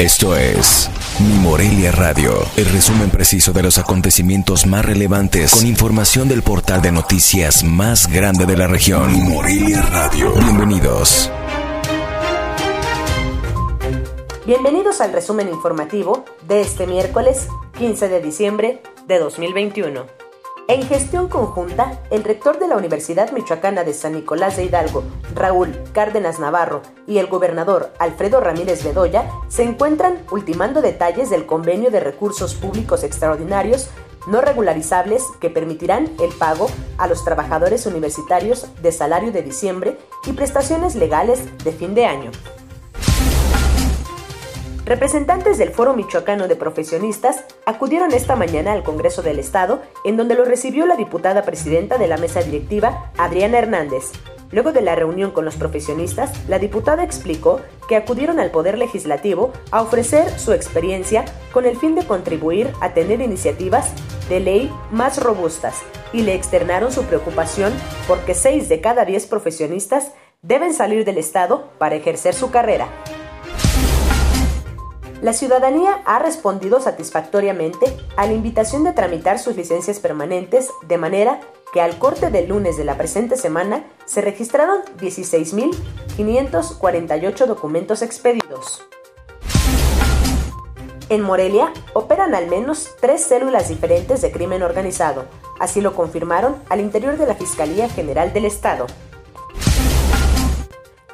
Esto es Mi Morelia Radio, el resumen preciso de los acontecimientos más relevantes con información del portal de noticias más grande de la región. Mi Morelia Radio. Bienvenidos. Bienvenidos al resumen informativo de este miércoles 15 de diciembre de 2021. En gestión conjunta, el rector de la Universidad Michoacana de San Nicolás de Hidalgo, Raúl Cárdenas Navarro, y el gobernador Alfredo Ramírez Bedoya se encuentran ultimando detalles del convenio de recursos públicos extraordinarios no regularizables que permitirán el pago a los trabajadores universitarios de salario de diciembre y prestaciones legales de fin de año. Representantes del Foro Michoacano de Profesionistas acudieron esta mañana al Congreso del Estado, en donde lo recibió la diputada presidenta de la mesa directiva, Adriana Hernández. Luego de la reunión con los profesionistas, la diputada explicó que acudieron al Poder Legislativo a ofrecer su experiencia con el fin de contribuir a tener iniciativas de ley más robustas y le externaron su preocupación porque 6 de cada 10 profesionistas deben salir del Estado para ejercer su carrera. La ciudadanía ha respondido satisfactoriamente a la invitación de tramitar sus licencias permanentes de manera que al corte del lunes de la presente semana se registraron 16.548 documentos expedidos. En Morelia operan al menos tres células diferentes de crimen organizado, así lo confirmaron al interior de la Fiscalía General del Estado.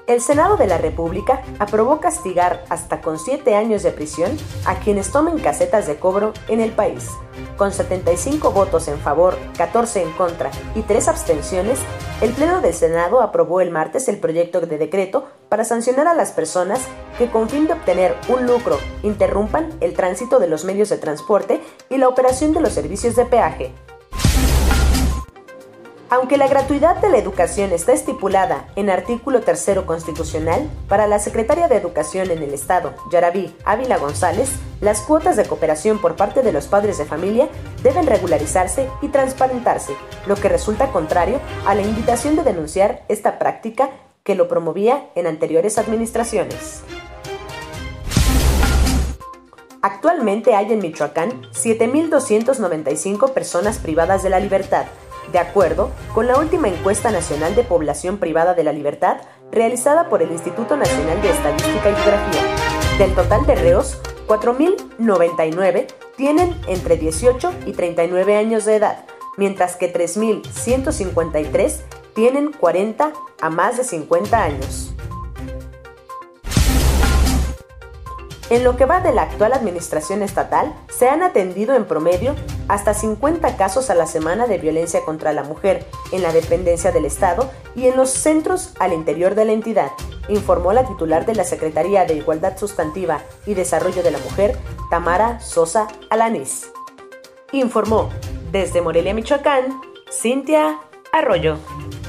El Senado de la República aprobó castigar hasta con siete años de prisión a quienes tomen casetas de cobro en el país. Con 75 votos en favor, 14 en contra y 3 abstenciones, el Pleno del Senado aprobó el martes el proyecto de decreto para sancionar a las personas que con fin de obtener un lucro interrumpan el tránsito de los medios de transporte y la operación de los servicios de peaje. Aunque la gratuidad de la educación está estipulada en artículo 3 constitucional, para la secretaria de Educación en el Estado, Yarabí Ávila González, las cuotas de cooperación por parte de los padres de familia deben regularizarse y transparentarse, lo que resulta contrario a la invitación de denunciar esta práctica que lo promovía en anteriores administraciones. Actualmente hay en Michoacán 7.295 personas privadas de la libertad, de acuerdo con la última encuesta nacional de población privada de la libertad realizada por el Instituto Nacional de Estadística y Geografía. Del total de reos, 4.099 tienen entre 18 y 39 años de edad, mientras que 3.153 tienen 40 a más de 50 años. En lo que va de la actual administración estatal, se han atendido en promedio hasta 50 casos a la semana de violencia contra la mujer en la dependencia del Estado y en los centros al interior de la entidad, informó la titular de la Secretaría de Igualdad Sustantiva y Desarrollo de la Mujer, Tamara Sosa Alanís. Informó desde Morelia, Michoacán, Cintia Arroyo.